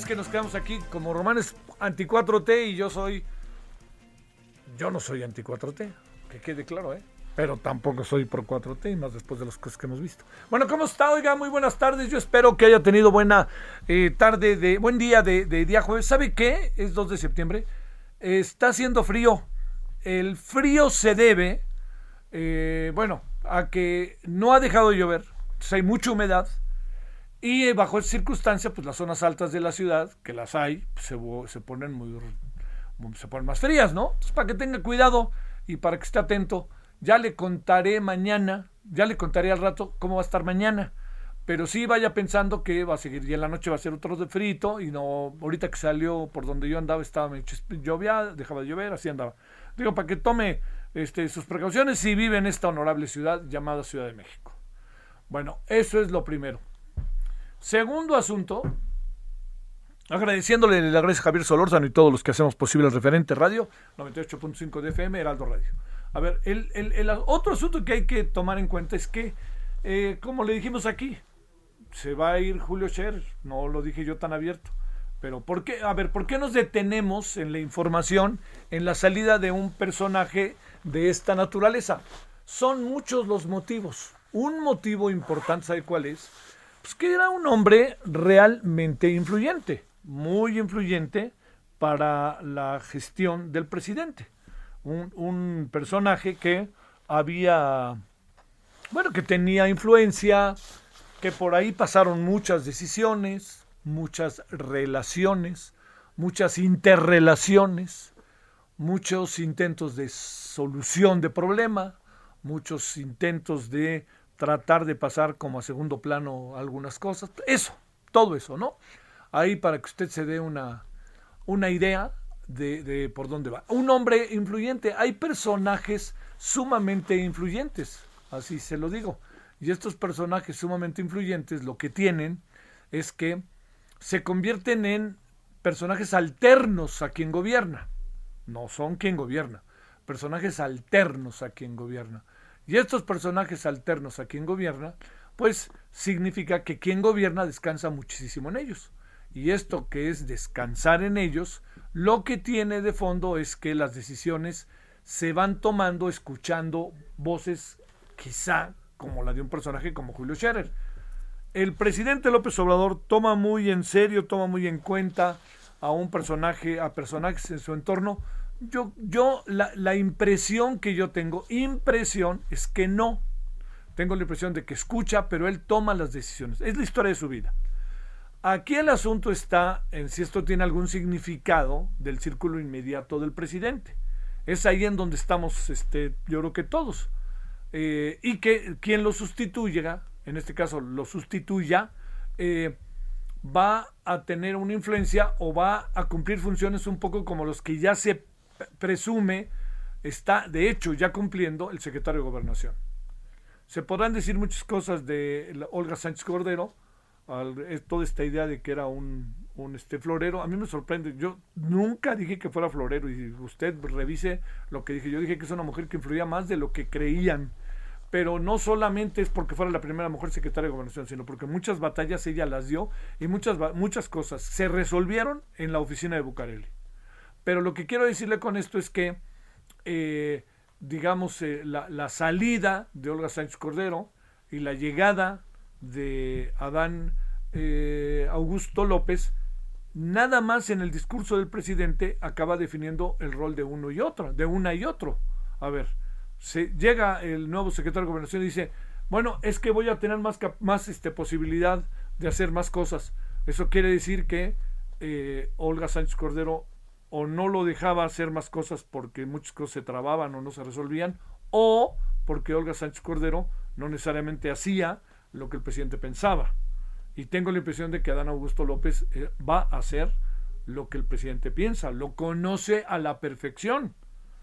Es que nos quedamos aquí como Romanes anti 4T y yo soy. Yo no soy anti 4T, que quede claro, ¿eh? Pero tampoco soy pro 4T y más después de las cosas que hemos visto. Bueno, ¿cómo está? Oiga, muy buenas tardes. Yo espero que haya tenido buena eh, tarde, de buen día de, de día jueves. ¿Sabe qué? Es 2 de septiembre. está haciendo frío. El frío se debe, eh, bueno, a que no ha dejado de llover. Entonces hay mucha humedad. Y eh, bajo esa circunstancia, pues las zonas altas de la ciudad, que las hay, pues, se, se ponen muy se ponen más frías, ¿no? Entonces, para que tenga cuidado y para que esté atento, ya le contaré mañana, ya le contaré al rato cómo va a estar mañana. Pero sí vaya pensando que va a seguir y en la noche va a ser otro de frito y no, ahorita que salió por donde yo andaba estaba llovía, dejaba de llover, así andaba. Digo, para que tome este, sus precauciones si vive en esta honorable ciudad llamada Ciudad de México. Bueno, eso es lo primero. Segundo asunto, agradeciéndole, le agradezco a Javier Solórzano y todos los que hacemos posible el referente radio, 98.5 de FM, Heraldo Radio. A ver, el, el- el otro asunto que hay que tomar en cuenta es que, eh, como le dijimos aquí, se va a ir Julio Scherer, no lo dije yo tan abierto. Pero ¿por qué? A ver, ¿por qué nos detenemos en la información en la salida de un personaje de esta naturaleza? Son muchos los motivos. Un motivo importante, ¿sabe cuál es? Pues que era un hombre realmente influyente, muy influyente para la gestión del presidente. Un, un personaje que había, bueno, que tenía influencia, que por ahí pasaron muchas decisiones, muchas relaciones, muchas interrelaciones, muchos intentos de solución de problema, muchos intentos de tratar de pasar como a segundo plano algunas cosas. Eso, todo eso, ¿no? Ahí para que usted se dé una, una idea de, de por dónde va. Un hombre influyente. Hay personajes sumamente influyentes, así se lo digo. Y estos personajes sumamente influyentes lo que tienen es que se convierten en personajes alternos a quien gobierna. No son quien gobierna, personajes alternos a quien gobierna. Y estos personajes alternos a quien gobierna, pues significa que quien gobierna descansa muchísimo en ellos. Y esto que es descansar en ellos, lo que tiene de fondo es que las decisiones se van tomando escuchando voces quizá como la de un personaje como Julio Scherer. El presidente López Obrador toma muy en serio, toma muy en cuenta a un personaje, a personajes en su entorno. Yo, yo la, la impresión que yo tengo, impresión, es que no. Tengo la impresión de que escucha, pero él toma las decisiones. Es la historia de su vida. Aquí el asunto está en si esto tiene algún significado del círculo inmediato del presidente. Es ahí en donde estamos, este, yo creo que todos. Eh, y que quien lo sustituya, en este caso lo sustituya, eh, va a tener una influencia o va a cumplir funciones un poco como los que ya se presume está, de hecho, ya cumpliendo el secretario de Gobernación. Se podrán decir muchas cosas de Olga Sánchez Cordero, toda esta idea de que era un, este florero, a mí me sorprende. Yo nunca dije que fuera florero y usted revise lo que dije. Yo dije que es una mujer que influía más de lo que creían pero no solamente es porque fuera la primera mujer secretaria de gobernación, sino porque muchas batallas ella las dio y muchas, muchas cosas se resolvieron en la oficina de Bucareli. Pero lo que quiero decirle con esto es que, eh, digamos, eh, la, salida de Olga Sánchez Cordero y la llegada de Adán eh, Augusto López, nada más en el discurso del presidente acaba definiendo el rol de uno y otro, de una y otro. A ver, se, llega el nuevo secretario de Gobernación y dice, bueno, es que voy a tener más, más este, posibilidad de hacer más cosas. Eso quiere decir que eh, Olga Sánchez Cordero o no lo dejaba hacer más cosas porque muchas cosas se trababan o no se resolvían, o porque Olga Sánchez Cordero no necesariamente hacía lo que el presidente pensaba. Y tengo la impresión de que Adán Augusto López eh, va a hacer lo que el presidente piensa, lo conoce a la perfección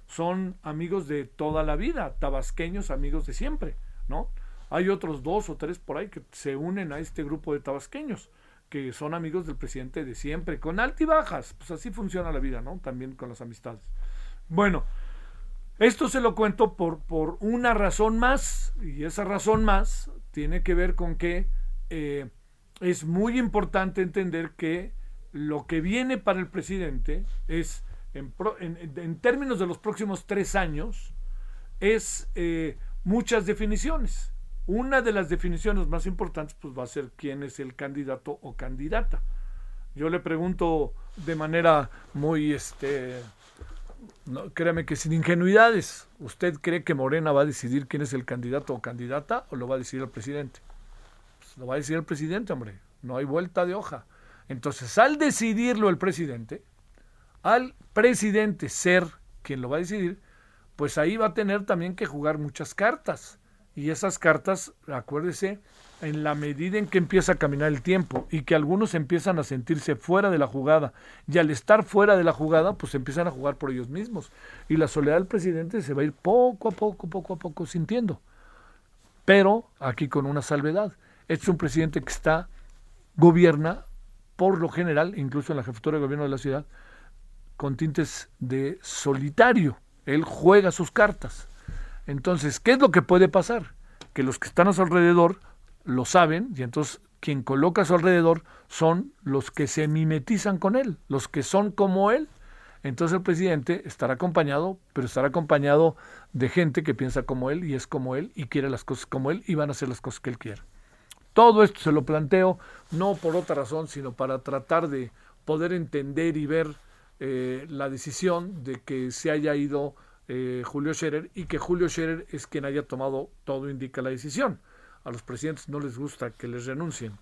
son amigos de toda la vida, tabasqueños amigos de siempre, ¿no? Hay otros dos o tres por ahí que se unen a este grupo de tabasqueños, que son amigos del presidente de siempre, con altibajas, pues así funciona la vida, ¿no? También con las amistades. Bueno, esto se lo cuento por, por una razón más, y esa razón más tiene que ver con que eh, es muy importante entender que lo que viene para el presidente es en, términos de los próximos tres años, es eh, muchas definiciones. Una de las definiciones más importantes pues, va a ser quién es el candidato o candidata. Yo le pregunto de manera muy, este, no, créame que sin ingenuidades, ¿usted cree que Morena va a decidir quién es el candidato o candidata o lo va a decidir el presidente? Pues, lo va a decidir el presidente, hombre. No hay vuelta de hoja. Entonces, al decidirlo el presidente, al presidente ser quien lo va a decidir, pues ahí va a tener también que jugar muchas cartas. Y esas cartas, acuérdese, en la medida en que empieza a caminar el tiempo y que algunos empiezan a sentirse fuera de la jugada y al estar fuera de la jugada, pues empiezan a jugar por ellos mismos. Y la soledad del presidente se va a ir poco a poco, poco a poco sintiendo. Pero aquí con una salvedad. Este es un presidente que está, gobierna, por lo general, incluso en la jefatura de gobierno de la ciudad, con tintes de solitario. Él juega sus cartas. Entonces, ¿qué es lo que puede pasar? Que los que están a su alrededor lo saben y entonces quien coloca a su alrededor son los que se mimetizan con él, los que son como él. Entonces el presidente estará acompañado, pero estará acompañado de gente que piensa como él y es como él y quiere las cosas como él y van a hacer las cosas que él quiere. Todo esto se lo planteo no por otra razón, sino para tratar de poder entender y ver eh, la decisión de que se haya ido eh, Julio Scherer y que Julio Scherer es quien haya tomado, todo indica la decisión. A los presidentes no les gusta que les renuncien.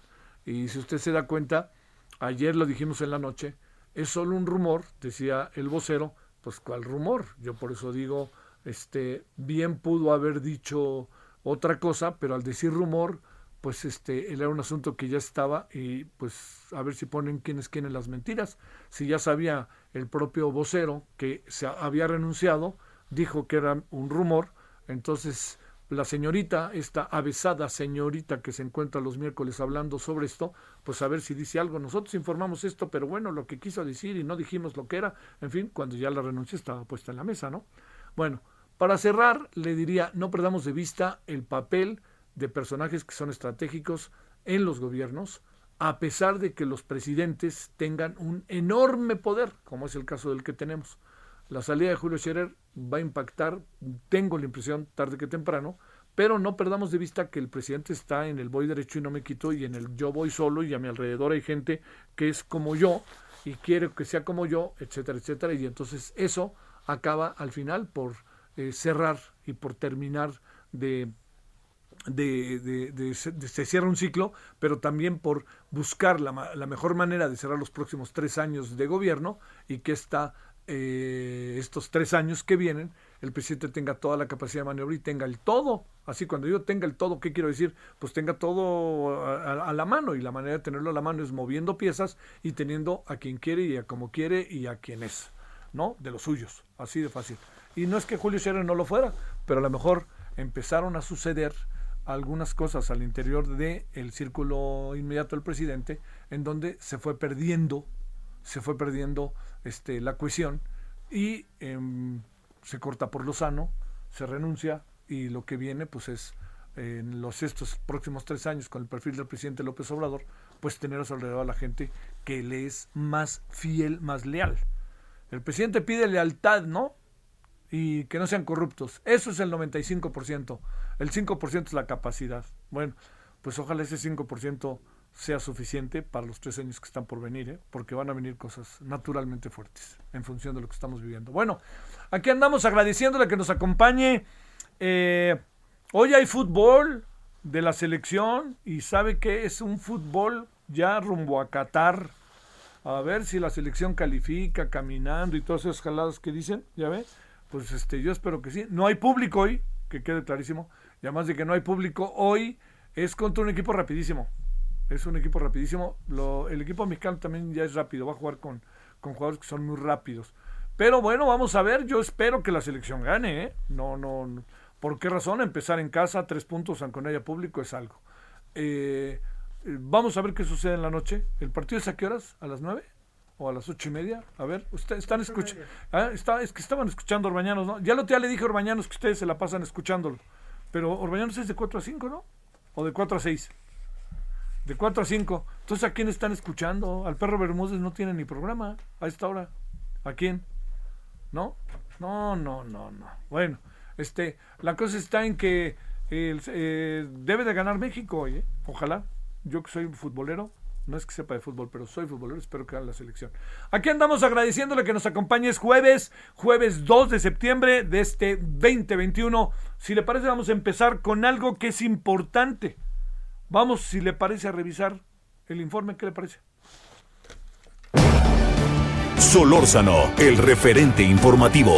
Y si usted se da cuenta, ayer lo dijimos en la noche, es solo un rumor, decía el vocero, pues ¿cuál rumor? Yo por eso digo, este, bien pudo haber dicho otra cosa, pero al decir rumor, pues este era un asunto que ya estaba y pues a ver si ponen quién es quién en las mentiras. Si ya sabía el propio vocero que se había renunciado, dijo que era un rumor, entonces la señorita, esta avesada señorita que se encuentra los miércoles hablando sobre esto, pues a ver si dice algo. Nosotros informamos esto, pero bueno, lo que quiso decir y no dijimos lo que era, en fin, cuando ya la renuncia estaba puesta en la mesa, ¿no? Bueno, para cerrar, le diría, no perdamos de vista el papel de personajes que son estratégicos en los gobiernos, a pesar de que los presidentes tengan un enorme poder, como es el caso del que tenemos. La salida de Julio Scherer va a impactar, tengo la impresión, tarde que temprano, pero no perdamos de vista que el presidente está en el voy derecho y no me quito y en el yo voy solo y a mi alrededor hay gente que es como yo y quiere que sea como yo, etcétera, etcétera. Y entonces eso acaba al final por eh, cerrar y por terminar de, de, de, se cierra un ciclo, pero también por buscar la, la, mejor manera de cerrar los próximos tres años de gobierno y que esta, eh, estos tres años que vienen el presidente tenga toda la capacidad de maniobra y tenga el todo. Así, cuando yo tenga el todo, ¿qué quiero decir? Pues tenga todo a, la mano y la manera de tenerlo a la mano es moviendo piezas y teniendo a quien quiere y a como quiere y a quien es, ¿no? De los suyos, así de fácil. Y no es que Julio Scherer no lo fuera, pero a lo mejor empezaron a suceder algunas cosas al interior del el círculo inmediato del presidente en donde se fue perdiendo, se fue perdiendo este, la cohesión y em, se corta por lo sano, se renuncia y lo que viene pues es en los estos próximos tres años con el perfil del presidente López Obrador, pues tener a su alrededor a la gente que le es más fiel, más leal. El presidente pide lealtad, ¿no? Y que no sean corruptos. Eso es el 95%. El 5% es la capacidad. Bueno, pues ojalá ese 5% sea suficiente para los tres años que están por venir, ¿eh? porque van a venir cosas naturalmente fuertes en función de lo que estamos viviendo. Bueno, aquí andamos agradeciéndole que nos acompañe. Eh, hoy hay fútbol de la selección y sabe que es un fútbol ya rumbo a Qatar. A ver si la selección califica caminando y todas esas jaladas que dicen, ¿ya ve? Pues este, yo espero que sí. No hay público hoy, que quede clarísimo. Y además de que no hay público hoy, es contra un equipo rapidísimo. Es un equipo rapidísimo. Lo, el equipo mexicano también ya es rápido. Va a jugar con, con jugadores que son muy rápidos. Pero bueno, vamos a ver. Yo espero que la selección gane. ¿eh? No, no, ¿Por qué razón? Empezar en casa, tres puntos, aunque no haya público, es algo. Eh, vamos a ver qué sucede en la noche. ¿El partido es a qué horas? ¿A las nueve? ¿O a las ocho y media? A ver, ustedes están escuchando. Ah, está, es que estaban escuchando Orbañanos, ¿no? Ya lo ya le dije a Orbañanos que ustedes se la pasan escuchándolo. Pero Orbañanos es de 4 a 5, ¿no? ¿O de 4 a 6? De 4 a 5. Entonces, ¿a quién están escuchando? Al perro Bermúdez no tiene ni programa a esta hora. ¿A quién? ¿No? No, no, no, no. Bueno, este, la cosa está en que eh, debe de ganar México hoy, ¿eh? Ojalá. Yo que soy futbolero, no es que sepa de fútbol, pero soy futbolero, espero que haga la selección. Aquí andamos agradeciéndole que nos acompañe. Es jueves, jueves 2 de septiembre de este 2021. Si le parece, vamos a empezar con algo que es importante. Vamos, si le parece, a revisar el informe. ¿Qué le parece? Solórzano, el referente informativo.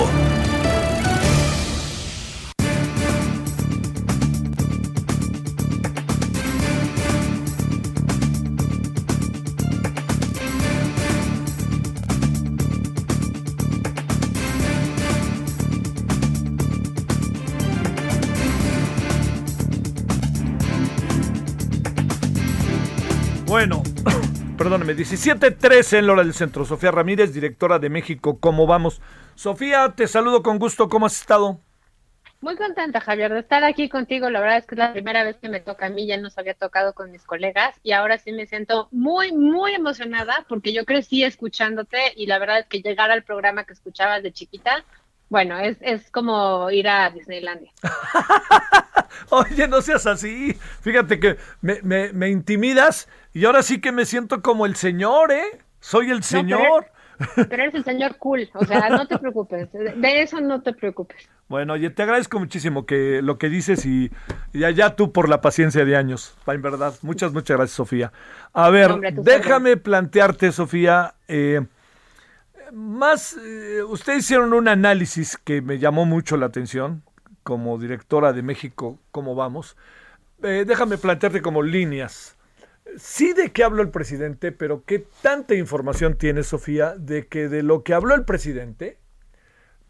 Perdóneme, 17.13 en la hora del centro. Sofía Ramírez, directora de México, ¿cómo vamos? Sofía, te saludo con gusto, ¿cómo has estado? Muy contenta, Javier, de estar aquí contigo. La verdad es que es la primera vez que me toca a mí, ya nos había tocado con mis colegas y ahora sí me siento muy, muy emocionada porque yo crecí escuchándote y la verdad es que llegar al programa que escuchabas de chiquita, bueno, es, es como ir a Disneylandia. Oye, no seas así. Fíjate que me, me, me, intimidas y ahora sí que me siento como el señor, ¿eh? Soy el señor. pero, eres el señor cool, o sea, no te preocupes. De eso no te preocupes. Bueno, oye, te agradezco muchísimo que lo que dices y, y allá tú por la paciencia de años, en verdad. Muchas, muchas gracias, Sofía. A ver, déjame plantearte, Sofía, eh, más, eh, ustedes hicieron un análisis que me llamó mucho la atención como directora de México, ¿cómo vamos? Eh, déjame plantearte como líneas. Sí de qué habló el presidente, pero qué tanta información tiene Sofía de que de lo que habló el presidente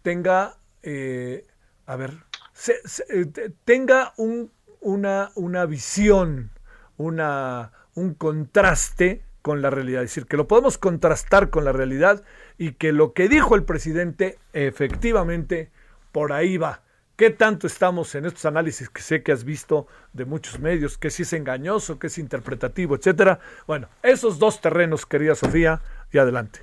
tenga, eh, a ver, eh, tenga un, una, una visión, una, un contraste con la realidad. Es decir, que lo podemos contrastar con la realidad y que lo que dijo el presidente efectivamente por ahí va. ¿Qué tanto estamos en estos análisis que sé que has visto de muchos medios, que si es engañoso, que es interpretativo, etcétera? Bueno, esos dos terrenos, querida Sofía, y adelante.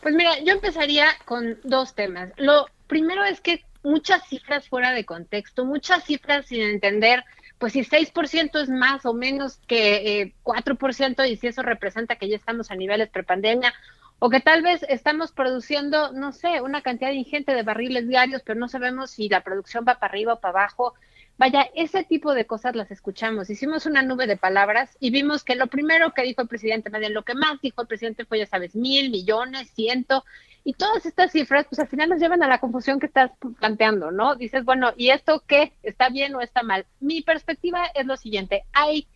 Pues mira, yo empezaría con dos temas. Lo primero es que muchas cifras fuera de contexto, muchas cifras sin entender, pues si 6% es más o menos que eh, 4% y si eso representa que ya estamos a niveles prepandemia, o que tal vez estamos produciendo, no sé, una cantidad ingente de barriles diarios, pero no sabemos si la producción va para arriba o para abajo. Vaya, ese tipo de cosas las escuchamos. Hicimos una nube de palabras y vimos que lo primero que dijo el presidente, más bien lo que más dijo el presidente fue, ya sabes, mil, millones, ciento, y todas estas cifras, pues al final nos llevan a la confusión que estás planteando, ¿no? Dices, bueno, ¿y esto qué? ¿Está bien o está mal? Mi perspectiva es lo siguiente, hay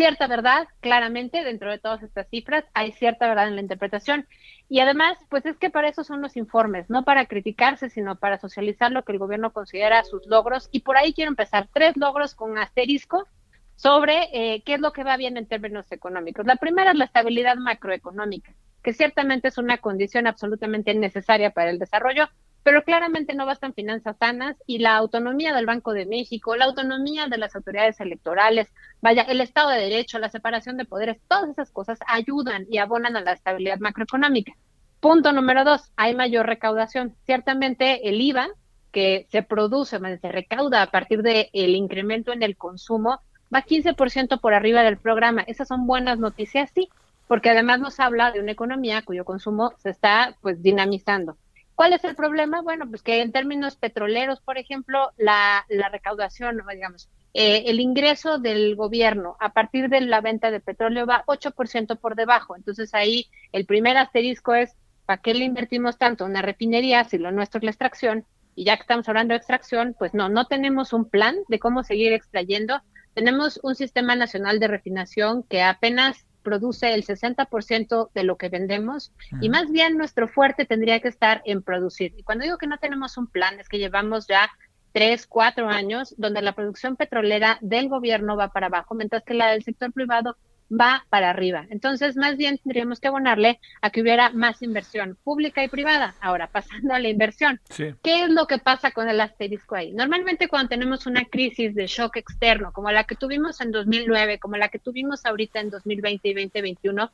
cierta verdad, claramente, dentro de todas estas cifras, hay cierta verdad en la interpretación. Y además, pues es que para eso son los informes, no para criticarse, sino para socializar lo que el gobierno considera sus logros. Y por ahí quiero empezar, tres logros con asterisco sobre eh, qué es lo que va bien en términos económicos. La primera es la estabilidad macroeconómica, que ciertamente es una condición absolutamente necesaria para el desarrollo, pero claramente no bastan finanzas sanas y la autonomía del Banco de México, la autonomía de las autoridades electorales, vaya, el Estado de Derecho, la separación de poderes, todas esas cosas ayudan y abonan a la estabilidad macroeconómica. Punto número dos, hay mayor recaudación. Ciertamente el IVA que se produce, se recauda a partir del el incremento en el consumo, va 15% por arriba del programa. Esas son buenas noticias, sí, porque además nos habla de una economía cuyo consumo se está pues dinamizando. ¿Cuál es el problema? Bueno, pues que en términos petroleros, por ejemplo, la, recaudación, digamos, eh, el ingreso del gobierno a partir de la venta de petróleo va 8% por debajo. Entonces ahí el primer asterisco es, ¿para qué le invertimos tanto una refinería si lo nuestro es la extracción? Y ya que estamos hablando de extracción, pues no, no tenemos un plan de cómo seguir extrayendo. Tenemos un sistema nacional de refinación que apenas produce el 60% de lo que vendemos y más bien nuestro fuerte tendría que estar en producir. Y cuando digo que no tenemos un plan, es que llevamos ya tres, cuatro años donde la producción petrolera del gobierno va para abajo, mientras que la del sector privado va para arriba. Entonces, más bien tendríamos que abonarle a que hubiera más inversión pública y privada. Ahora, pasando a la inversión, ¿qué es lo que pasa con el asterisco ahí? Normalmente cuando tenemos una crisis de shock externo, como la que tuvimos en 2009, como la que tuvimos ahorita en 2020 y 2021,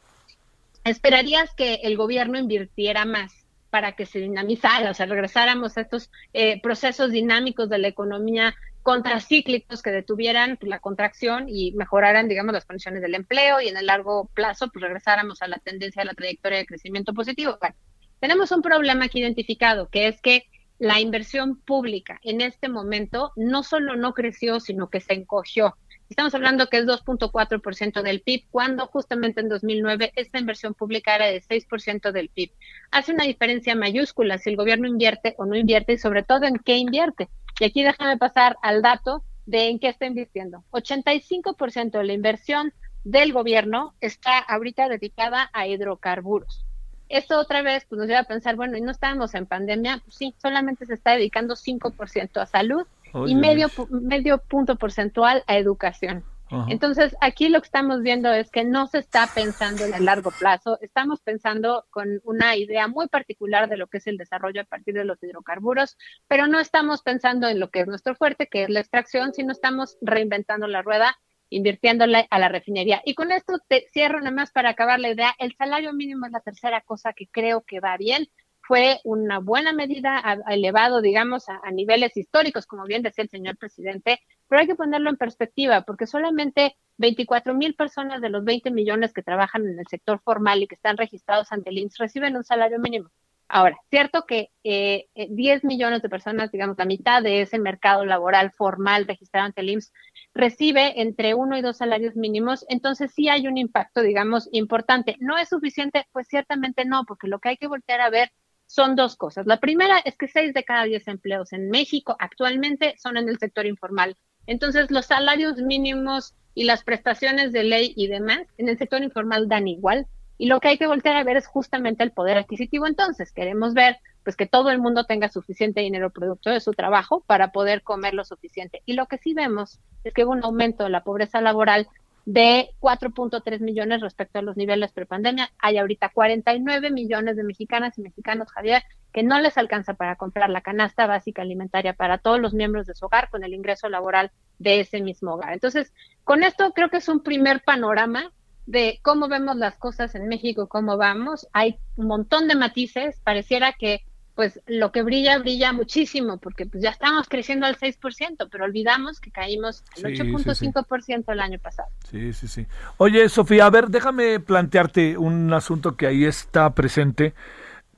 esperarías que el gobierno invirtiera más para que se dinamizara, o sea, regresáramos a estos eh, procesos dinámicos de la economía contracíclicos que detuvieran la contracción y mejoraran, digamos, las condiciones del empleo y en el largo plazo, pues regresáramos a la tendencia de la trayectoria de crecimiento positivo. Bueno, tenemos un problema aquí identificado, que es que la inversión pública en este momento no solo no creció, sino que se encogió. Estamos hablando que es 2.4% del PIB, cuando justamente en 2009 esta inversión pública era de 6% del PIB. Hace una diferencia mayúscula si el gobierno invierte o no invierte y sobre todo en qué invierte. Y aquí déjame pasar al dato de en qué está invirtiendo. 85% de la inversión del gobierno está ahorita dedicada a hidrocarburos. Esto otra vez pues, nos lleva a pensar, bueno, y no estábamos en pandemia, pues sí, solamente se está dedicando 5% a salud y medio, medio punto porcentual a educación. Entonces, aquí lo que estamos viendo es que no se está pensando en el largo plazo, estamos pensando con una idea muy particular de lo que es el desarrollo a partir de los hidrocarburos, pero no estamos pensando en lo que es nuestro fuerte, que es la extracción, sino estamos reinventando la rueda, invirtiéndole a la refinería. Y con esto te cierro nada más para acabar la idea, el salario mínimo es la tercera cosa que creo que va bien fue una buena medida, ha elevado, digamos, a, niveles históricos, como bien decía el señor presidente, pero hay que ponerlo en perspectiva, porque solamente 24 mil personas de los 20 millones que trabajan en el sector formal y que están registrados ante el INSS reciben un salario mínimo. Ahora, cierto que eh, 10 eh, millones de personas, digamos, la mitad de ese mercado laboral formal registrado ante el IMSS, recibe entre uno y dos salarios mínimos, entonces sí hay un impacto, digamos, importante. ¿No es suficiente? Pues ciertamente no, porque lo que hay que voltear a ver son dos cosas. La primera es que seis de cada diez empleos en México actualmente son en el sector informal. Entonces, los salarios mínimos y las prestaciones de ley y demás en el sector informal dan igual. Y lo que hay que voltear a ver es justamente el poder adquisitivo. Entonces, queremos ver pues que todo el mundo tenga suficiente dinero producto de su trabajo para poder comer lo suficiente. Y lo que sí vemos es que hubo un aumento de la pobreza laboral de 4.3 millones respecto a los niveles prepandemia. Hay ahorita 49 millones de mexicanas y mexicanos, Javier, que no les alcanza para comprar la canasta básica alimentaria para todos los miembros de su hogar con el ingreso laboral de ese mismo hogar. Entonces, con esto creo que es un primer panorama de cómo vemos las cosas en México, cómo vamos, hay un montón de matices, pareciera que pues lo que brilla, brilla muchísimo, porque pues ya estamos creciendo al 6%, pero olvidamos que caímos al 8.5% el año pasado. Sí, sí, sí. Oye, Sofía, a ver, déjame plantearte un asunto que ahí está presente,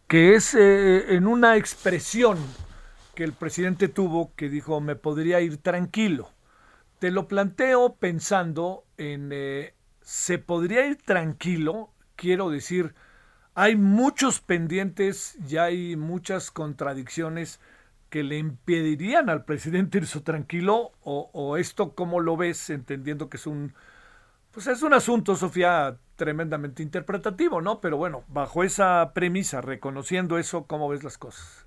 que es eh, en una expresión que el presidente tuvo que dijo, me podría ir tranquilo. Te lo planteo pensando en, eh, ¿se podría ir tranquilo? Quiero decir, hay muchos pendientes y hay muchas contradicciones que le impedirían al presidente irse tranquilo o, o, esto cómo lo ves entendiendo que es un pues es un asunto Sofía tremendamente interpretativo no pero bueno bajo esa premisa reconociendo eso cómo ves las cosas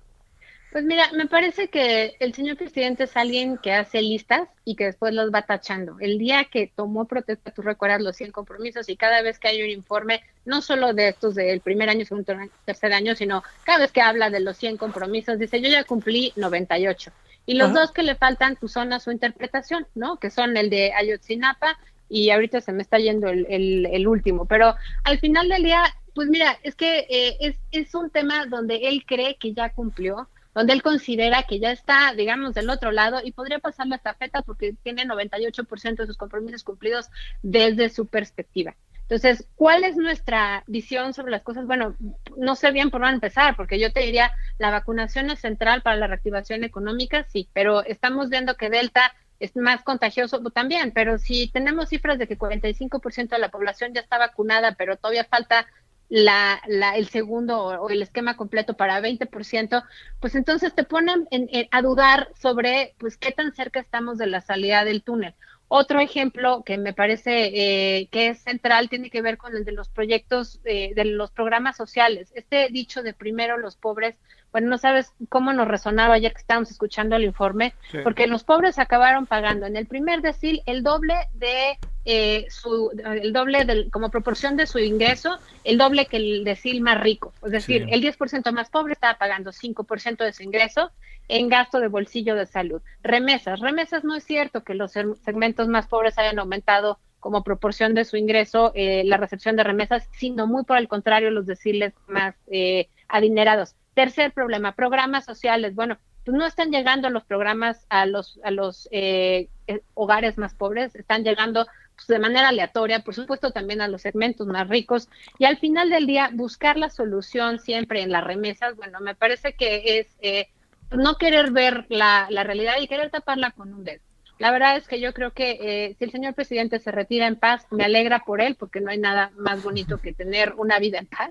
pues mira, me parece que el señor presidente es alguien que hace listas y que después los va tachando. El día que tomó protesta, tú recuerdas los 100 compromisos y cada vez que hay un informe, no solo de estos del primer año, segundo, tercer año, sino cada vez que habla de los 100 compromisos, dice, yo ya cumplí 98. Y los dos que le faltan, pues son a su interpretación, ¿no? Que son el de Ayotzinapa y ahorita se me está yendo el, el, último. Pero al final del día, pues mira, es que eh, es, es un tema donde él cree que ya cumplió donde él considera que ya está, digamos, del otro lado y podría pasar la estafeta porque tiene 98% de sus compromisos cumplidos desde su perspectiva. Entonces, ¿cuál es nuestra visión sobre las cosas? Bueno, no sé bien por dónde empezar, porque yo te diría, la vacunación es central para la reactivación económica, sí, pero estamos viendo que Delta es más contagioso también, pero si tenemos cifras de que 45% de la población ya está vacunada, pero todavía falta la, la, el segundo o, el esquema completo para 20%, pues entonces te ponen a dudar sobre pues qué tan cerca estamos de la salida del túnel. Otro ejemplo que me parece eh, que es central tiene que ver con el de los proyectos, eh, de los programas sociales. Este dicho de primero los pobres, bueno, no sabes cómo nos resonaba ayer que estábamos escuchando el informe, porque los pobres acabaron pagando en el primer decil el doble de eh, su, el doble del, como proporción de su ingreso, el doble que el decil más rico. Es decir, el 10% más pobre estaba pagando 5% de su ingreso en gasto de bolsillo de salud. Remesas. Remesas no es cierto que los segmentos más pobres hayan aumentado como proporción de su ingreso eh, la recepción de remesas, sino muy por el contrario los deciles más eh, adinerados. Tercer problema, programas sociales. Bueno, pues no están llegando los programas a los, a los eh, hogares más pobres, están llegando pues, de manera aleatoria, por supuesto también a los segmentos más ricos, y al final del día buscar la solución siempre en las remesas, bueno, me parece que es eh, no querer ver la, la, realidad y querer taparla con un dedo. La verdad es que yo creo que eh, si el señor presidente se retira en paz, me alegra por él, porque no hay nada más bonito que tener una vida en paz.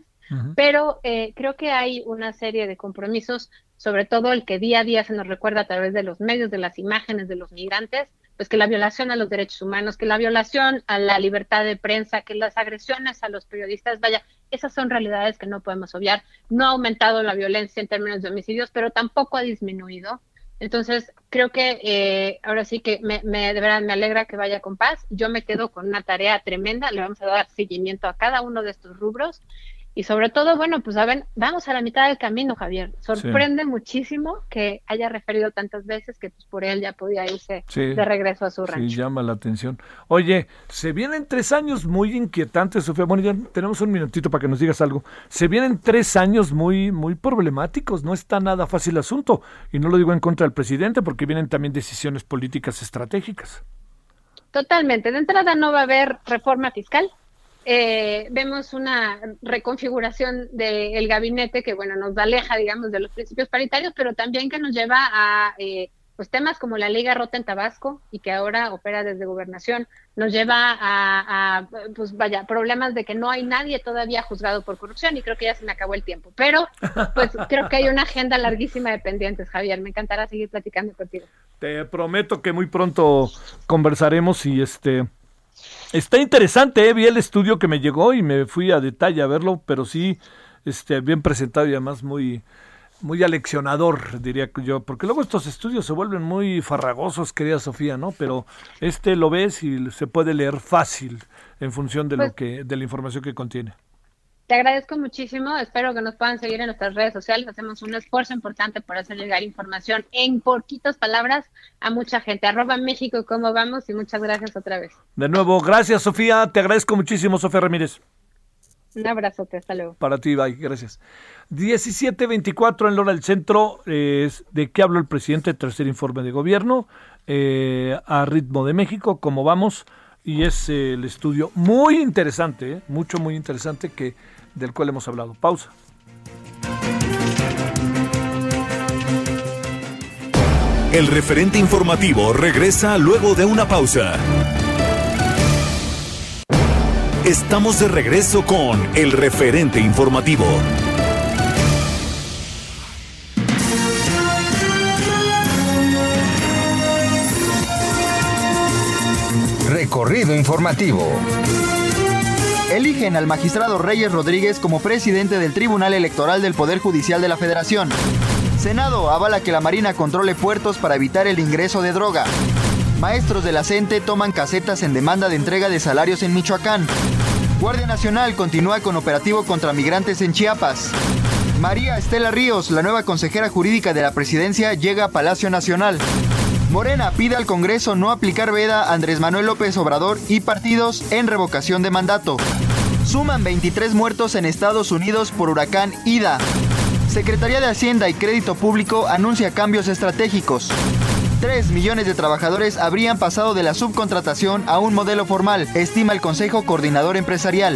Pero eh, creo que hay una serie de compromisos, sobre todo el que día a día se nos recuerda a través de los medios, de las imágenes de los migrantes, pues que la violación a los derechos humanos, que la violación a la libertad de prensa, que las agresiones a los periodistas, vaya, esas son realidades que no podemos obviar. No ha aumentado la violencia en términos de homicidios, pero tampoco ha disminuido. Entonces, creo que eh, ahora sí que me, me, de verdad me alegra que vaya con paz. Yo me quedo con una tarea tremenda. Le vamos a dar seguimiento a cada uno de estos rubros y sobre todo, bueno, pues a ver, vamos a la mitad del camino, Javier. Sorprende muchísimo que haya referido tantas veces que pues por él ya podía irse de regreso a su rancho. Sí, llama la atención. Oye, se vienen tres años muy inquietantes, Sofía. Bueno, ya tenemos un minutito para que nos digas algo. Se vienen tres años muy, muy problemáticos. No está nada fácil el asunto. Y no lo digo en contra del presidente, porque vienen también decisiones políticas estratégicas. Totalmente. De entrada no va a haber reforma fiscal eh, vemos una reconfiguración del gabinete que, bueno, nos aleja, digamos, de los principios paritarios, pero también que nos lleva a eh, pues temas como la Liga Rota en Tabasco y que ahora opera desde gobernación, nos lleva a, pues vaya, problemas de que no hay nadie todavía juzgado por corrupción y creo que ya se me acabó el tiempo. Pero, pues creo que hay una agenda larguísima de pendientes, Javier. Me encantará seguir platicando contigo. Te prometo que muy pronto conversaremos y este Está interesante, ¿eh? vi el estudio que me llegó y me fui a detalle a verlo, pero sí, este, bien presentado y además muy, muy aleccionador, diría yo, porque luego estos estudios se vuelven muy farragosos, querida Sofía, ¿no? Pero este lo ves y se puede leer fácil en función de lo pues que, de la información que contiene. Te agradezco muchísimo. Espero que nos puedan seguir en nuestras redes sociales. Hacemos un esfuerzo importante por hacer llegar información en poquitas palabras a mucha gente. Arroba México, ¿cómo vamos? Y muchas gracias otra vez. De nuevo, gracias Sofía. Te agradezco muchísimo, Sofía Ramírez. Un abrazote, hasta luego. Para ti, bye, gracias. 17.24 en Lora del Centro. es ¿De qué habló el presidente? Tercer informe de gobierno. Eh, a ritmo de México, ¿cómo vamos? Y es eh, el estudio muy interesante, eh, mucho, muy interesante que del cual hemos hablado. Pausa. El referente informativo regresa luego de una pausa. Estamos de regreso con el referente informativo. Recorrido informativo. Eligen al magistrado Reyes Rodríguez como presidente del Tribunal Electoral del Poder Judicial de la Federación. Senado avala que la Marina controle puertos para evitar el ingreso de droga. Maestros de la toman casetas en demanda de entrega de salarios en Michoacán. Guardia Nacional continúa con operativo contra migrantes en Chiapas. María Estela Ríos, la nueva consejera jurídica de la presidencia, llega a Palacio Nacional. Morena pide al Congreso no aplicar veda a Andrés Manuel López Obrador y partidos en revocación de mandato. Suman 23 muertos en Estados Unidos por huracán Ida. Secretaría de Hacienda y Crédito Público anuncia cambios estratégicos. 3 millones de trabajadores habrían pasado de la subcontratación a un modelo formal, estima el Consejo Coordinador Empresarial.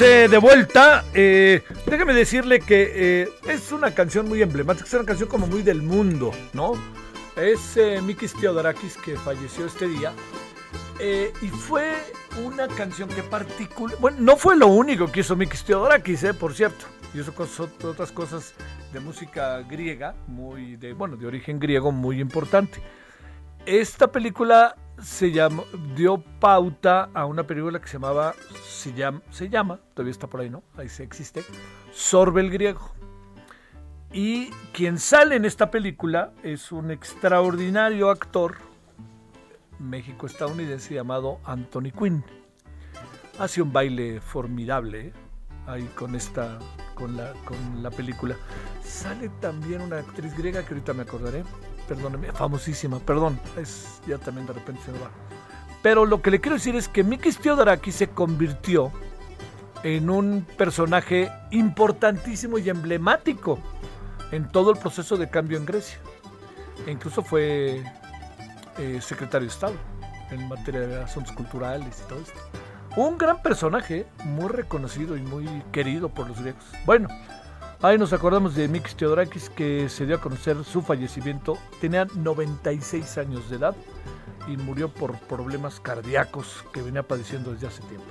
De vuelta. Eh, déjame decirle que eh, es una canción muy emblemática, es una canción como muy del mundo, ¿no? Es eh, Mikis Theodorakis que falleció este día. Eh, y fue una canción que particular... Bueno, no fue lo único que hizo Mikis Theodorakis, por cierto. Hizo otras cosas de música griega, muy de, bueno, de origen griego muy importante. Esta película se llamó, dio pauta a una película que se llamaba, se llama, se llama, todavía está por ahí, ¿no? Ahí sí existe, Sorbe el griego. Y quien sale en esta película es un extraordinario actor, México-estadounidense llamado Anthony Quinn. Hace un baile formidable ¿eh? ahí con esta, con la, con la película. Sale también una actriz griega que ahorita me acordaré, perdóneme, famosísima, perdón, es ya también de repente se va. Pero lo que le quiero decir es que Mikis Theodorakis se convirtió en un personaje importantísimo y emblemático en todo el proceso de cambio en Grecia. E incluso fue eh, secretario de Estado en materia de asuntos culturales y todo esto. Un gran personaje, muy reconocido y muy querido por los griegos. Bueno, ahí nos acordamos de Mikis Theodorakis que se dio a conocer su fallecimiento. Tenía 96 años de edad y murió por problemas cardíacos que venía padeciendo desde hace tiempo.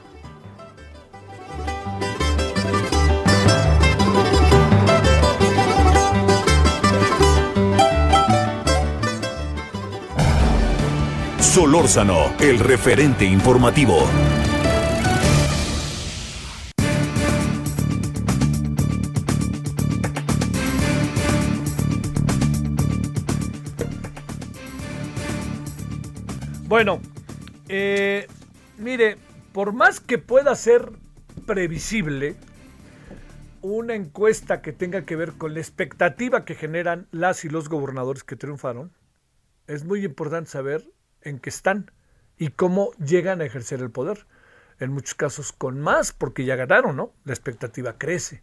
Solórzano, el referente informativo. Bueno, eh, mire, por más que pueda ser previsible, una encuesta que tenga que ver con la expectativa que generan las y los gobernadores que triunfaron, es muy importante saber en qué están y cómo llegan a ejercer el poder. En muchos casos con más, porque ya ganaron, ¿no? La expectativa crece.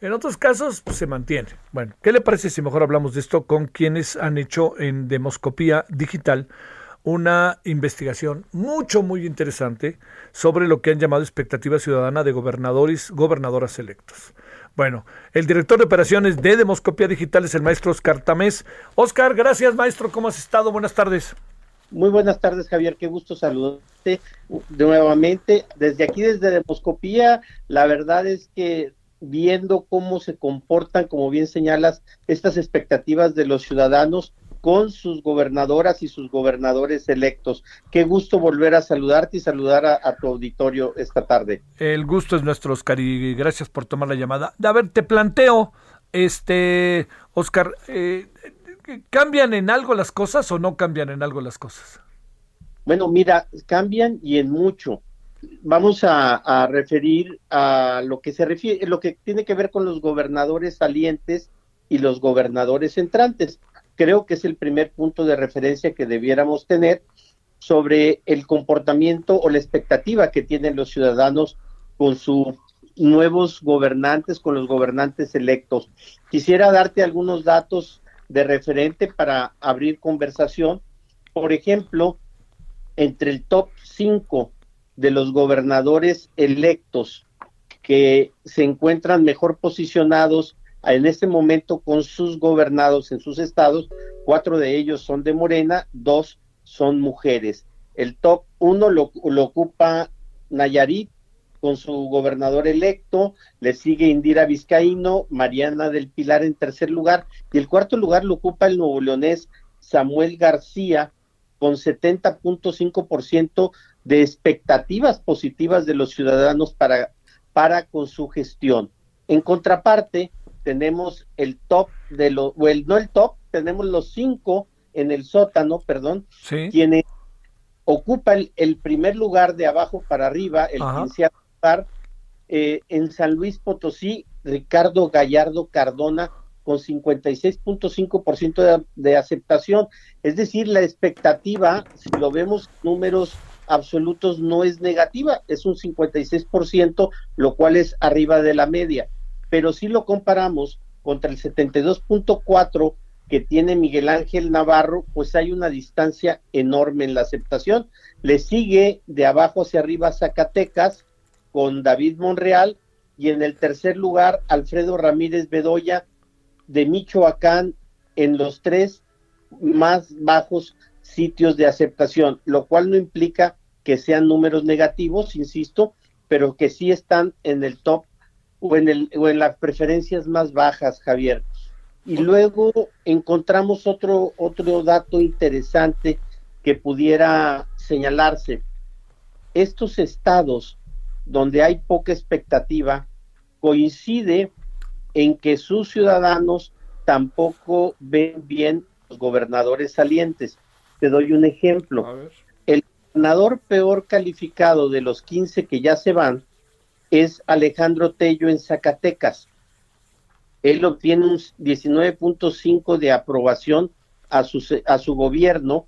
En otros casos pues, se mantiene. Bueno, ¿qué le parece si mejor hablamos de esto con quienes han hecho en Demoscopía Digital una investigación mucho, muy interesante sobre lo que han llamado expectativa ciudadana de gobernadores, gobernadoras electos. Bueno, el director de operaciones de Demoscopía Digital es el maestro Oscar Tamés. Oscar, gracias maestro, ¿cómo has estado? Buenas tardes. Muy buenas tardes, Javier. Qué gusto saludarte nuevamente. Desde aquí, desde Demoscopía, la verdad es que viendo cómo se comportan, como bien señalas, estas expectativas de los ciudadanos, con sus gobernadoras y sus gobernadores electos. Qué gusto volver a saludarte y saludar a, tu auditorio esta tarde. El gusto es nuestro, Oscar, y gracias por tomar la llamada. A ver, te planteo, este, Oscar, eh, ¿cambian en algo las cosas o no cambian en algo las cosas? Bueno, mira, cambian y en mucho. Vamos a, a referir a lo que se refiere, lo que tiene que ver con los gobernadores salientes y los gobernadores entrantes creo que es el primer punto de referencia que debiéramos tener sobre el comportamiento o la expectativa que tienen los ciudadanos con sus nuevos gobernantes, con los gobernantes electos. Quisiera darte algunos datos de referente para abrir conversación. Por ejemplo, entre el top 5 de los gobernadores electos que se encuentran mejor posicionados en este momento con sus gobernados en sus estados, cuatro de ellos son de Morena, dos son mujeres. El top uno lo, ocupa Nayarit con su gobernador electo, le sigue Indira Vizcaíno, Mariana del Pilar en tercer lugar, y el cuarto lugar lo ocupa el nuevo leonés Samuel García con 70.5% de expectativas positivas de los ciudadanos para, para con su gestión. En contraparte, tenemos el top de los, o el, no el top, tenemos los cinco en el sótano, perdón, quienes ocupan el, primer lugar de abajo para arriba, el quinceavo lugar, eh, en San Luis Potosí, Ricardo Gallardo Cardona con 56.5% de, de aceptación. Es decir, la expectativa, si lo vemos números absolutos, no es negativa, es un 56%, lo cual es arriba de la media pero si lo comparamos contra el 72.4 que tiene Miguel Ángel Navarro, pues hay una distancia enorme en la aceptación. Le sigue de abajo hacia arriba Zacatecas con David Monreal y en el tercer lugar Alfredo Ramírez Bedoya de Michoacán en los tres más bajos sitios de aceptación, lo cual no implica que sean números negativos, insisto, pero que sí están en el top o en, el, o en las preferencias más bajas, Javier. Y luego encontramos otro, otro dato interesante que pudiera señalarse. Estos estados donde hay poca expectativa coincide en que sus ciudadanos tampoco ven bien los gobernadores salientes. Te doy un ejemplo. gobernador peor calificado de los 15 que ya se van es Alejandro Tello en Zacatecas. Él obtiene un 19.5 de aprobación a su, a su gobierno,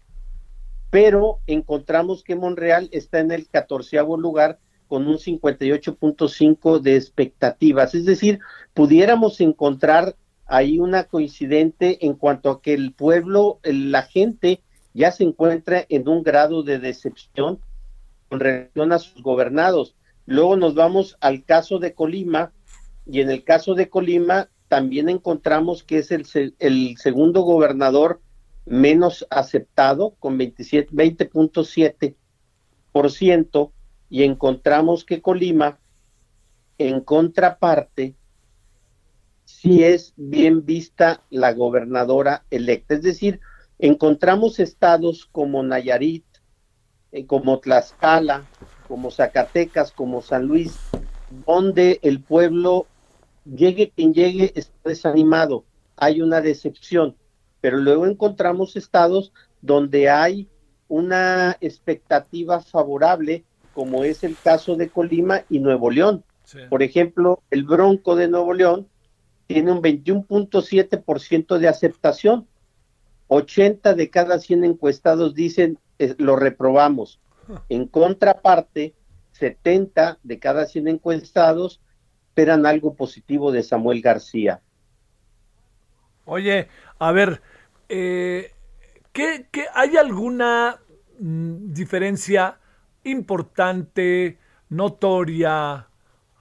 pero encontramos que Monreal está en el catorceavo lugar con un 58.5 de expectativas. Es decir, pudiéramos encontrar ahí una coincidente en cuanto a que el pueblo, la gente ya se encuentra en un grado de decepción con relación a sus gobernados. Luego nos vamos al caso de Colima y en el caso de Colima también encontramos que es el, segundo gobernador menos aceptado con 20.7% y encontramos que Colima en contraparte sí es bien vista la gobernadora electa. Es decir, encontramos estados como Nayarit, eh, como Tlaxcala, como Zacatecas, como San Luis, donde el pueblo, llegue quien llegue, está desanimado, hay una decepción, pero luego encontramos estados donde hay una expectativa favorable, como es el caso de Colima y Nuevo León. Por ejemplo, el Bronco de Nuevo León tiene un 21.7% de aceptación, 80 de cada 100 encuestados dicen eh, lo reprobamos. En contraparte, 70 de cada 100 encuestados esperan algo positivo de Samuel García. Oye, a ver, eh, ¿qué, hay alguna mm, diferencia importante, notoria,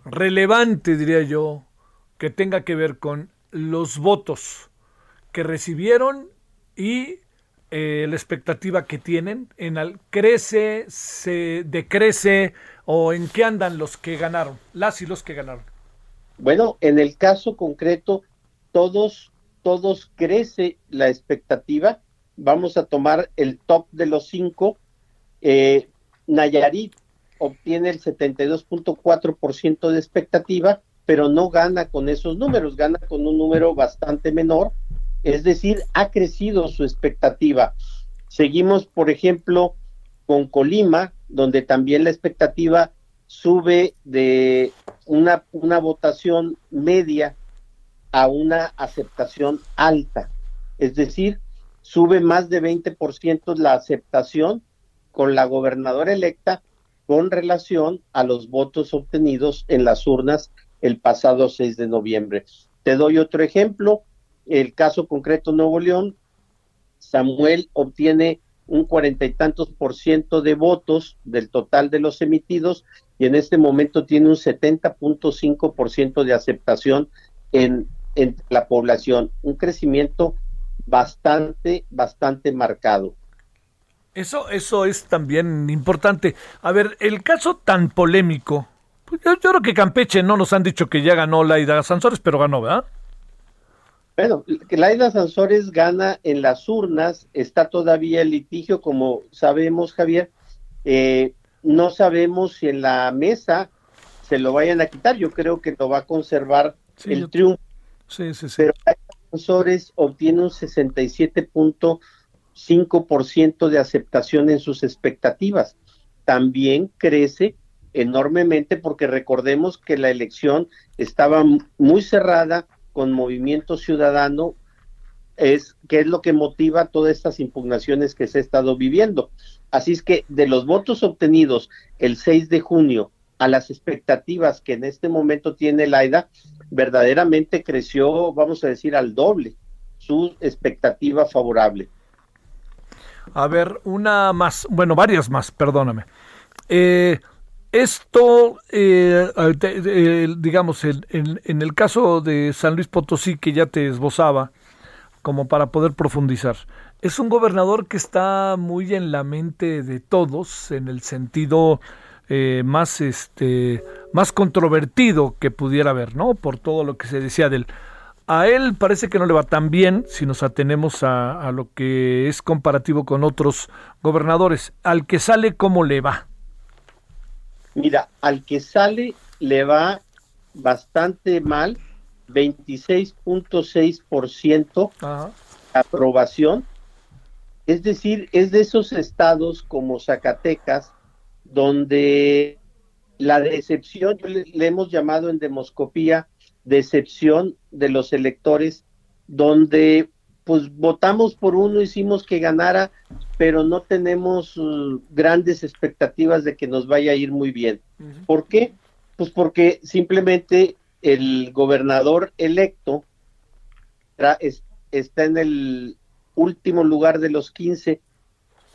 relevante, diría yo, que tenga que ver con los votos que recibieron y eh, la expectativa que tienen, en al, crece, se decrece o en qué andan los que ganaron, las y los que ganaron. Bueno, en el caso concreto, todos, todos crece la expectativa. Vamos a tomar el top de los cinco. Eh, Nayarit obtiene el 72.4% de expectativa, pero no gana con esos números, gana con un número bastante menor es decir, ha crecido su expectativa. Seguimos, por ejemplo, con Colima, donde también la expectativa sube de una, una votación media a una aceptación alta. Es decir, sube más de 20% la aceptación con la gobernadora electa con relación a los votos obtenidos en las urnas el pasado 6 de noviembre. Te doy otro ejemplo el caso concreto Nuevo León, Samuel obtiene un cuarenta y tantos por ciento de votos del total de los emitidos y en este momento tiene un 70.5 por ciento de aceptación en, la población, un crecimiento bastante, bastante marcado. Eso, eso es también importante. A ver, el caso tan polémico, pues yo, creo que Campeche no nos han dicho que ya ganó Laida Sansores, pero ganó, ¿verdad? Bueno, Laida Sansores gana en las urnas, está todavía el litigio, como sabemos, Javier. Eh, no sabemos si en la mesa se lo vayan a quitar. Yo creo que lo va a conservar el triunfo. Sí, sí, sí. Pero Laida Sansores obtiene un 67.5% de aceptación en sus expectativas. También crece enormemente porque recordemos que la elección estaba muy cerrada con Movimiento Ciudadano es que es lo que motiva todas estas impugnaciones que se ha estado viviendo. Así es que de los votos obtenidos el 6 de junio a las expectativas que en este momento tiene Laida, verdaderamente creció, vamos a decir, al doble su expectativa favorable. A ver, una más, bueno, varias más, perdóname. Eh, esto, eh, digamos, en, en, el caso de San Luis Potosí, que ya te esbozaba, como para poder profundizar, es un gobernador que está muy en la mente de todos, en el sentido eh, más, este, más controvertido que pudiera haber, ¿no? Por todo lo que se decía de él. A él parece que no le va tan bien si nos atenemos a, a lo que es comparativo con otros gobernadores. Al que sale, ¿cómo le va? Mira, al que sale le va bastante mal, 26.6% de aprobación. Es decir, es de esos estados como Zacatecas, donde la decepción, le, le hemos llamado en demoscopía decepción de los electores, donde pues votamos por uno, hicimos que ganara, pero no tenemos uh, grandes expectativas de que nos vaya a ir muy bien. ¿Por qué? Pues porque simplemente el gobernador electo está en el último lugar de los 15,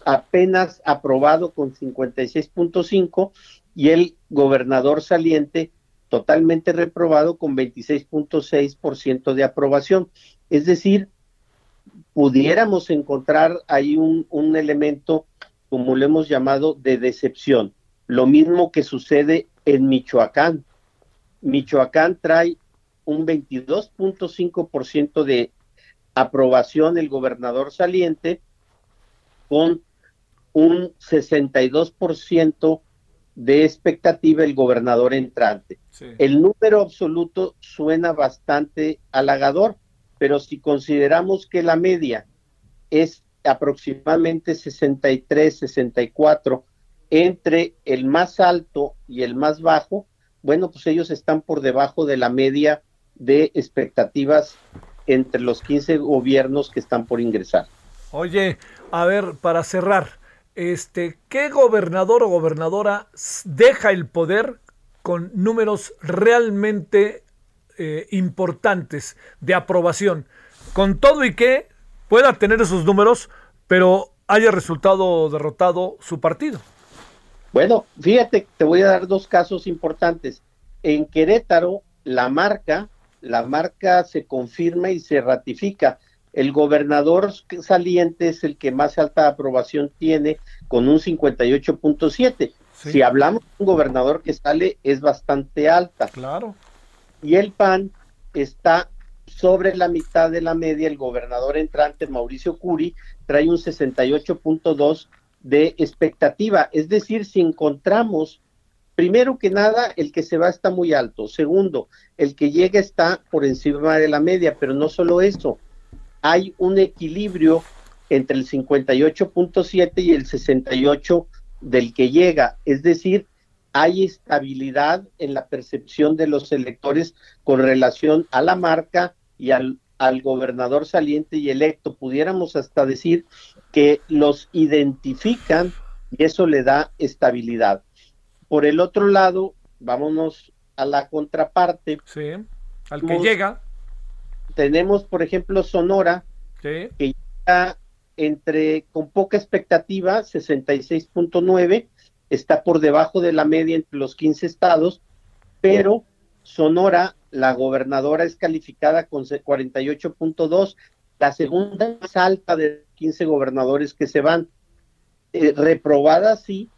apenas aprobado con 56.5 y el gobernador saliente totalmente reprobado con 26.6% de aprobación. Es decir, pudiéramos encontrar ahí un, un elemento, como lo hemos llamado, de decepción. Lo mismo que sucede en Michoacán. Michoacán trae un 22.5% de aprobación el gobernador saliente con un 62% de expectativa el gobernador entrante. El número absoluto suena bastante halagador, pero si consideramos que la media es aproximadamente 63, 64 entre el más alto y el más bajo, bueno, pues ellos están por debajo de la media de expectativas entre los 15 gobiernos que están por ingresar. Oye, a ver, para cerrar, este, ¿qué gobernador o gobernadora deja el poder con números realmente eh, importantes de aprobación? Con todo y que pueda tener esos números, pero haya resultado derrotado su partido. Bueno, fíjate, te voy a dar dos casos importantes. En Querétaro, la marca, la marca se confirma y se ratifica el gobernador saliente es el que más alta aprobación tiene con un 58.7. Si hablamos de un gobernador que sale es bastante alta. Claro. Y el PAN está sobre la mitad de la media. El gobernador entrante Mauricio Curi trae un 68.2 de expectativa. Es decir, si encontramos Primero que nada, el que se va está muy alto. Segundo, el que llega está por encima de la media, pero no solo eso hay un equilibrio entre el 58.7 y el 68 del que llega, es decir, hay estabilidad en la percepción de los electores con relación a la marca y al, al gobernador saliente y electo. Pudiéramos hasta decir que los identifican y eso le da estabilidad. Por el otro lado, vámonos a la contraparte. Sí, al que llega tenemos, por ejemplo, Sonora, que llega entre, con poca expectativa, 66.9, está por debajo de la media entre los 15 estados, pero Sonora, la gobernadora es calificada con 48.2, la segunda más alta de 15 gobernadores que se van. Eh, reprobada sí,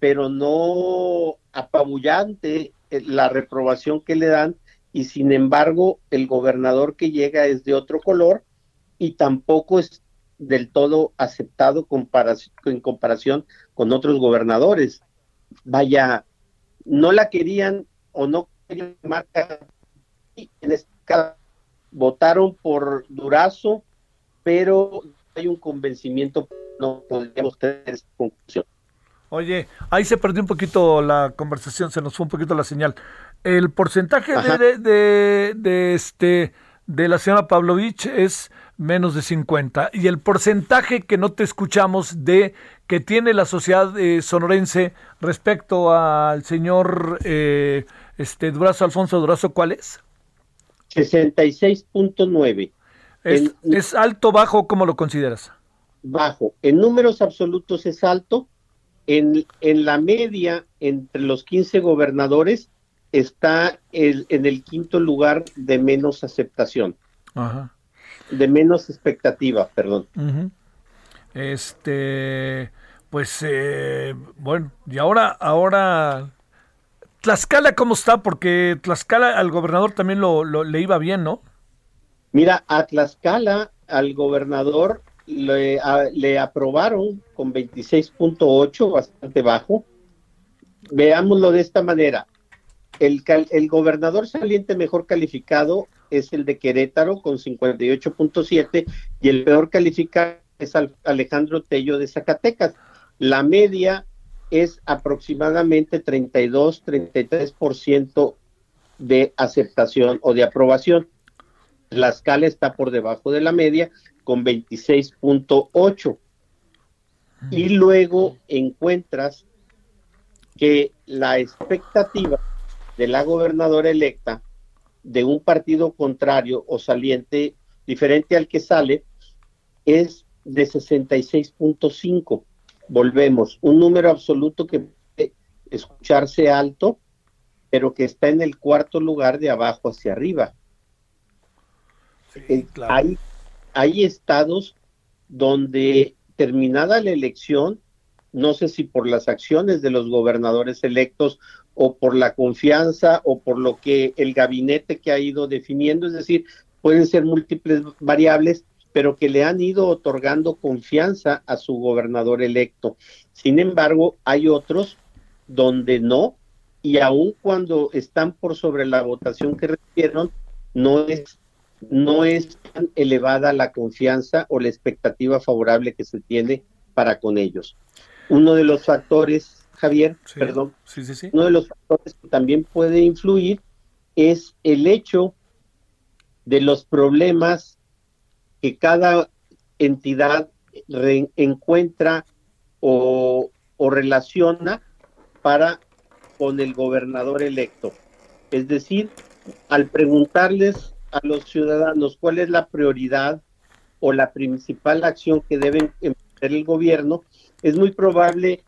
pero no apabullante eh, la reprobación que le dan y sin embargo el gobernador que llega es de otro color y tampoco es del todo aceptado en comparación con otros gobernadores. Vaya, no la querían o no querían marca en este caso votaron por Durazo, pero hay un convencimiento, no podríamos tener esa conclusión. Oye, ahí se perdió un poquito la conversación, se nos fue un poquito la señal. El porcentaje de, de, este de la señora Pavlovich es menos de 50 y el porcentaje que no te escuchamos de que tiene la sociedad eh, sonorense respecto al señor eh, este Durazo Alfonso Durazo, ¿cuál es? 66.9. ¿Es, ¿Es alto, bajo? ¿Cómo lo consideras? Bajo. En números absolutos es alto, en, en la media entre los 15 gobernadores está el, en el quinto lugar de menos aceptación. De menos expectativa, perdón. Este, pues, eh, bueno, y ahora, ahora, Tlaxcala, ¿cómo está? Porque Tlaxcala al gobernador también lo, le iba bien, ¿no? Mira, a Tlaxcala, al gobernador le, aprobaron con 26.8, bastante bajo. Veámoslo de esta manera. El, el gobernador saliente mejor calificado es el de Querétaro con 58.7 y el peor calificado es Alejandro Tello de Zacatecas. La media es aproximadamente 32-33% de aceptación o de aprobación. La escala está por debajo de la media con 26.8. Y luego encuentras que la expectativa de la gobernadora electa de un partido contrario o saliente diferente al que sale es de 66.5. Volvemos, un número absoluto que puede escucharse alto, pero que está en el cuarto lugar de abajo hacia arriba. Eh, hay, hay estados donde terminada la elección, no sé si por las acciones de los gobernadores electos o por la confianza o por lo que el gabinete que ha ido definiendo, es decir, pueden ser múltiples variables, pero que le han ido otorgando confianza a su gobernador electo. Sin embargo, hay otros donde no, y aun cuando están por sobre la votación que recibieron, no es, no es tan elevada la confianza o la expectativa favorable que se tiene para con ellos. Uno de los factores, Javier, perdón, uno de los factores que también puede influir es el hecho de los problemas que cada entidad encuentra o, o relaciona para con el gobernador electo. Es decir, al preguntarles a los ciudadanos cuál es la prioridad o la principal acción que deben emprender el gobierno, es muy probable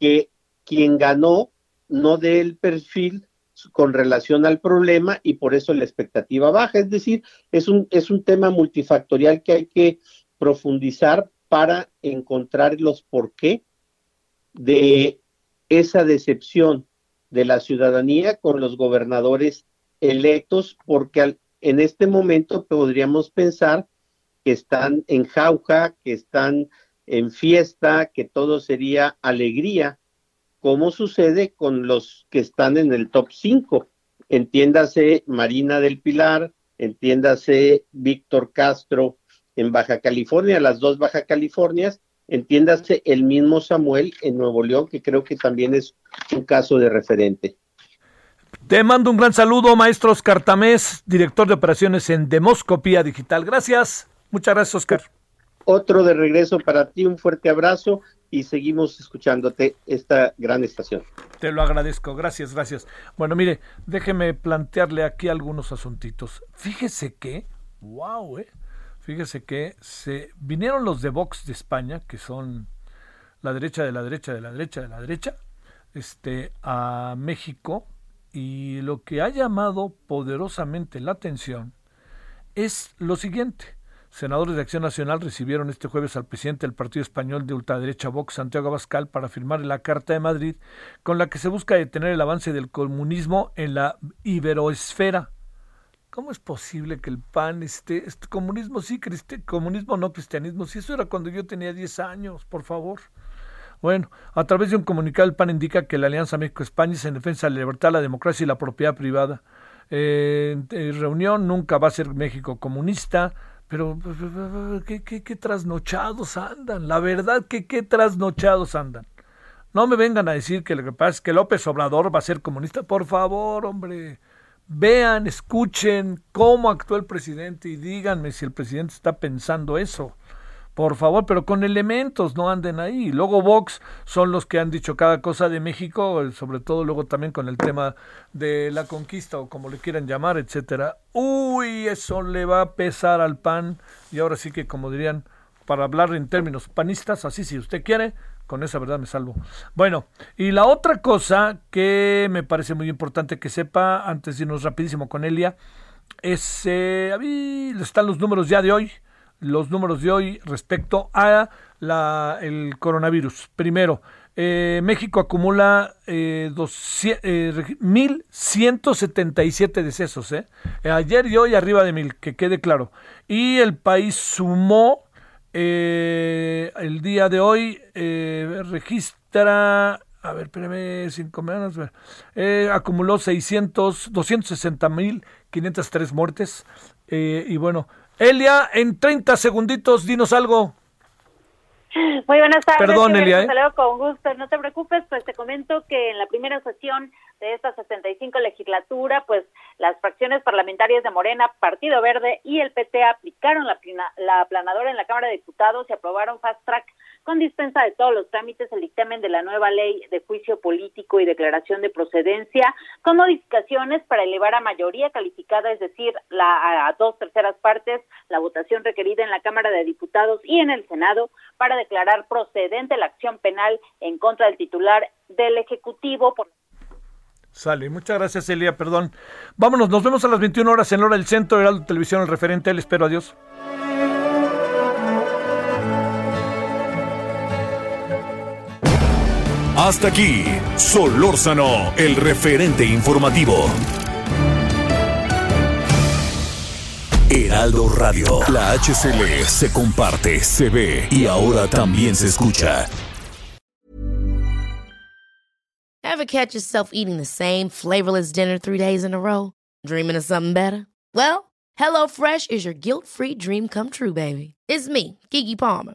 que quien ganó no dé el perfil con relación al problema y por eso la expectativa baja. Es decir, es un, es un tema multifactorial que hay que profundizar para encontrar los por qué de esa decepción de la ciudadanía con los gobernadores electos, porque en este momento podríamos pensar que están en jauja, que están en fiesta, que todo sería alegría, como sucede con los que están en el top 5. Entiéndase Marina del Pilar, entiéndase Víctor Castro en Baja California, las dos Baja Californias, entiéndase el mismo Samuel en Nuevo León, que creo que también es un caso de referente. Te mando un gran saludo, maestro Oscar Tamés, director de operaciones en Demoscopía Digital. Gracias. Muchas gracias, Oscar. Otro de regreso para ti, un fuerte abrazo y seguimos escuchándote esta gran estación. Te lo agradezco, gracias, gracias. Bueno, mire, déjeme plantearle aquí algunos asuntitos. Fíjese que, wow, eh, fíjese que se vinieron los de Vox de España, que son la derecha de la derecha de la derecha de la derecha, este, a México, y lo que ha llamado poderosamente la atención es lo siguiente. Senadores de Acción Nacional recibieron este jueves al presidente del partido español de ultraderecha Vox, Santiago Abascal, para firmar la Carta de Madrid, con la que se busca detener el avance del comunismo en la iberoesfera. ¿Cómo es posible que el PAN esté, este comunismo sí, comunismo no cristianismo? Si eso era cuando yo tenía 10 años, por favor. Bueno, a través de un comunicado el PAN indica que la Alianza México-España es en defensa de la libertad, la democracia y la propiedad privada. Eh, reunión nunca va a ser México comunista, pero ¿qué, qué, qué trasnochados andan, la verdad que qué trasnochados andan. No me vengan a decir que lo que pasa es que López Obrador va a ser comunista. Por favor, hombre, vean, escuchen cómo actuó el presidente y díganme si el presidente está pensando eso. Por favor, pero con elementos, no anden ahí. Luego Vox son los que han dicho cada cosa de México, sobre todo luego también con el tema de la conquista o como le quieran llamar, etcétera. Uy, eso le va a pesar al PAN y ahora sí que como dirían, para hablar en términos panistas, así si usted quiere, con esa verdad me salvo. Bueno, y la otra cosa que me parece muy importante que sepa antes de irnos rapidísimo con Elia es eh, están los números ya de hoy los números de hoy respecto a la, el coronavirus. Primero, eh, México acumula eh, 1.177 eh, decesos. Eh. Ayer y hoy arriba de mil, que quede claro. Y el país sumó el día de hoy, registra a ver, espérame, cinco menos. Eh, acumuló 600, 260 mil 503 muertes. Eh, y bueno, Elia, en 30 segunditos, dinos algo. Muy buenas tardes. Perdón, Elia. ¿eh? con gusto. No te preocupes, pues te comento que en la primera sesión de esta 65 legislatura, pues las fracciones parlamentarias de Morena, Partido Verde y el PT aplicaron la, la aplanadora en la Cámara de Diputados y aprobaron fast track con dispensa de todos los trámites el dictamen de la nueva ley de juicio político y declaración de procedencia, con modificaciones para elevar a mayoría calificada, es decir, la, a dos terceras partes, la votación requerida en la Cámara de Diputados y en el Senado para declarar procedente la acción penal en contra del titular del Ejecutivo Sale, muchas gracias Elia, perdón. Vámonos, nos vemos a las 21 horas en hora del centro, Heraldo Televisión, el referente, le espero, adiós. Hasta aquí, Solórzano, el referente informativo. Heraldo Radio, la HCL se comparte, se ve y ahora también se escucha. Ever catch yourself eating the same flavorless dinner three days in a row? Dreaming of something better? Well, HelloFresh is your guilt-free dream come true, baby. It's me, Kiki Palmer.